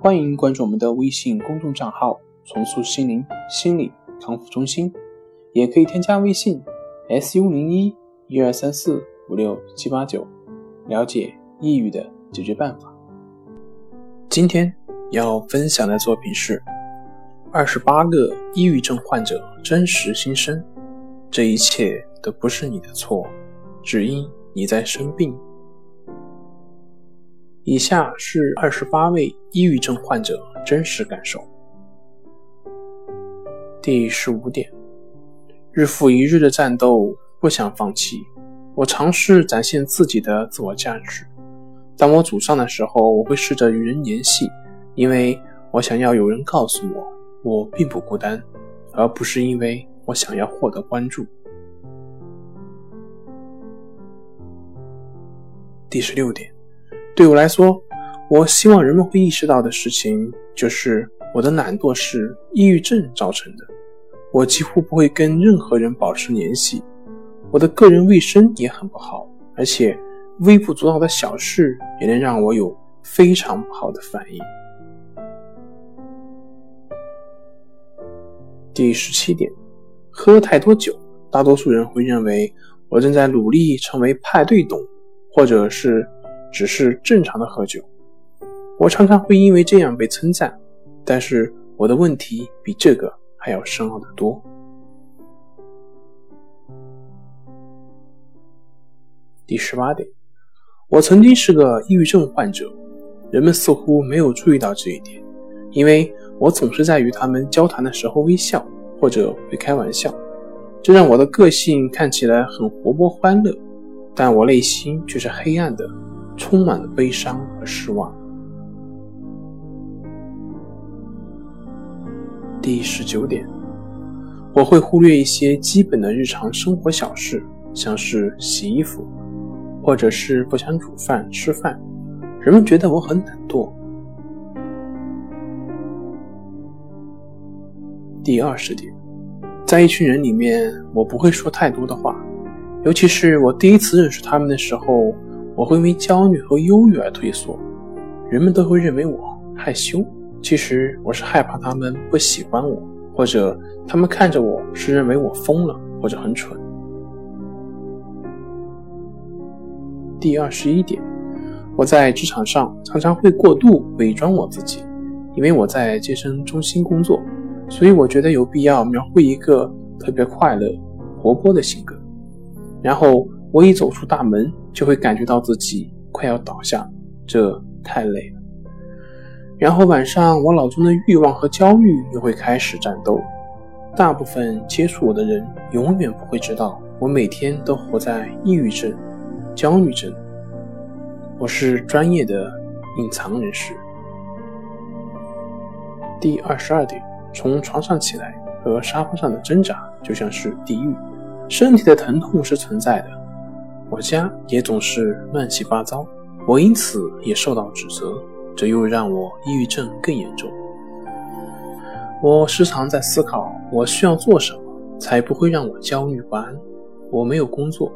欢迎关注我们的微信公众账号“重塑心灵心理康复中心”，也可以添加微信 “s u 零一一二三四五六七八九”，了解抑郁的解决办法。今天要分享的作品是《二十八个抑郁症患者真实心声》，这一切都不是你的错，只因你在生病。以下是二十八位抑郁症患者真实感受。第十五点，日复一日的战斗，不想放弃。我尝试展现自己的自我价值。当我沮丧的时候，我会试着与人联系，因为我想要有人告诉我我并不孤单，而不是因为我想要获得关注。第十六点。对我来说，我希望人们会意识到的事情就是，我的懒惰是抑郁症造成的。我几乎不会跟任何人保持联系，我的个人卫生也很不好，而且微不足道的小事也能让我有非常不好的反应。第十七点，喝太多酒，大多数人会认为我正在努力成为派对董，或者是。只是正常的喝酒，我常常会因为这样被称赞，但是我的问题比这个还要深奥的多。第十八点，我曾经是个抑郁症患者，人们似乎没有注意到这一点，因为我总是在与他们交谈的时候微笑或者会开玩笑，这让我的个性看起来很活泼欢乐，但我内心却是黑暗的。充满了悲伤和失望。第十九点，我会忽略一些基本的日常生活小事，像是洗衣服，或者是不想煮饭吃饭。人们觉得我很懒惰。第二十点，在一群人里面，我不会说太多的话，尤其是我第一次认识他们的时候。我会因为焦虑和忧郁而退缩，人们都会认为我害羞。其实我是害怕他们不喜欢我，或者他们看着我是认为我疯了或者很蠢。第二十一点，我在职场上常常会过度伪装我自己，因为我在健身中心工作，所以我觉得有必要描绘一个特别快乐、活泼的性格，然后。我一走出大门，就会感觉到自己快要倒下，这太累了。然后晚上，我脑中的欲望和焦虑又会开始战斗。大部分接触我的人永远不会知道，我每天都活在抑郁症、焦虑症。我是专业的隐藏人士。第二十二点，从床上起来和沙发上的挣扎就像是地狱，身体的疼痛是存在的。我家也总是乱七八糟，我因此也受到指责，这又让我抑郁症更严重。我时常在思考，我需要做什么才不会让我焦虑不安。我没有工作，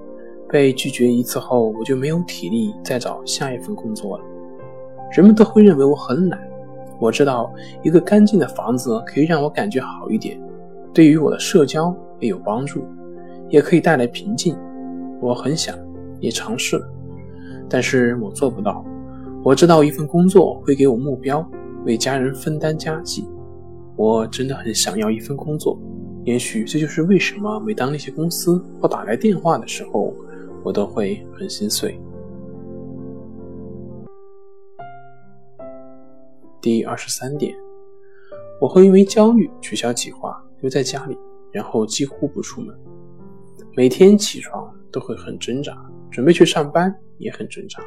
被拒绝一次后，我就没有体力再找下一份工作了。人们都会认为我很懒。我知道一个干净的房子可以让我感觉好一点，对于我的社交也有帮助，也可以带来平静。我很想，也尝试了，但是我做不到。我知道一份工作会给我目标，为家人分担家计。我真的很想要一份工作，也许这就是为什么每当那些公司或打来电话的时候，我都会很心碎。第二十三点，我会因为焦虑取消计划，留在家里，然后几乎不出门。每天起床都会很挣扎，准备去上班也很正常。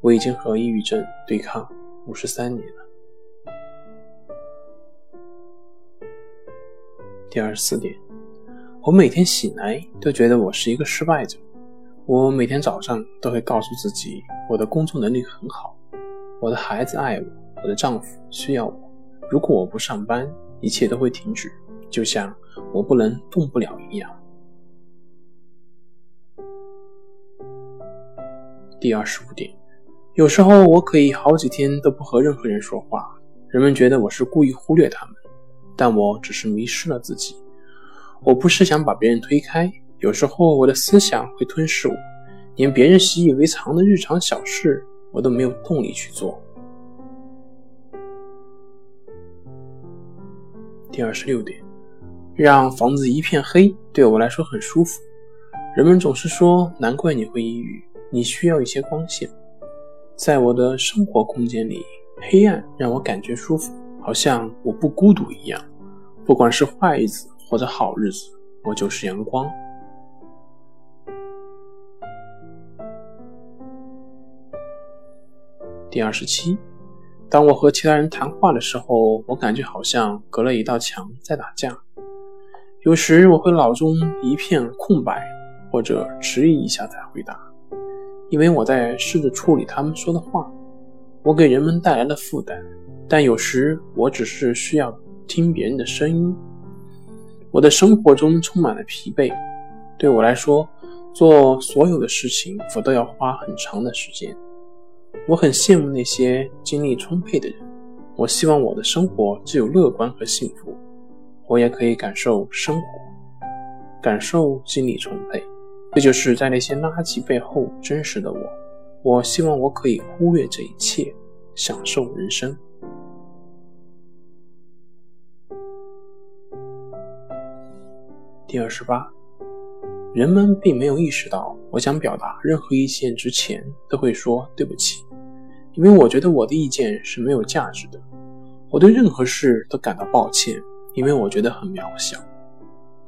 我已经和抑郁症对抗五十三年了。第二十四点我每天醒来都觉得我是一个失败者。我每天早上都会告诉自己我的工作能力很好我的孩子爱我我的丈夫需要我。如果我不上班一切都会停止就像我不能动不了一样。第二十五点，有时候我可以好几天都不和任何人说话，人们觉得我是故意忽略他们，但我只是迷失了自己。我不是想把别人推开。有时候我的思想会吞噬我，连别人习以为常的日常小事，我都没有动力去做。第二十六点，让房子一片黑对我来说很舒服。人们总是说，难怪你会抑郁，你需要一些光线。在我的生活空间里，黑暗让我感觉舒服，好像我不孤独一样。不管是坏日子或者好日子，我就是阳光。第二十七，当我和其他人谈话的时候，我感觉好像隔了一道墙在打架。有时我会脑中一片空白，或者迟疑一下才回答，因为我在试着处理他们说的话。我给人们带来了负担，但有时我只是需要听别人的声音。我的生活中充满了疲惫，对我来说，做所有的事情我都要花很长的时间。我很羡慕那些精力充沛的人。我希望我的生活只有乐观和幸福。我也可以感受生活，感受精力充沛。这就是在那些垃圾背后真实的我。我希望我可以忽略这一切，享受人生。第二十八，人们并没有意识到，我想表达任何意见之前，都会说对不起。因为我觉得我的意见是没有价值的，我对任何事都感到抱歉，因为我觉得很渺小。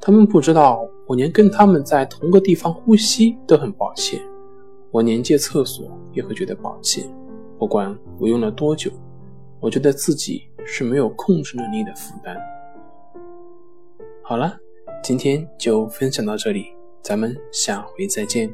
他们不知道，我连跟他们在同个地方呼吸都很抱歉，我连借厕所也会觉得抱歉。不管我用了多久，我觉得自己是没有控制能力的负担。好了，今天就分享到这里，咱们下回再见。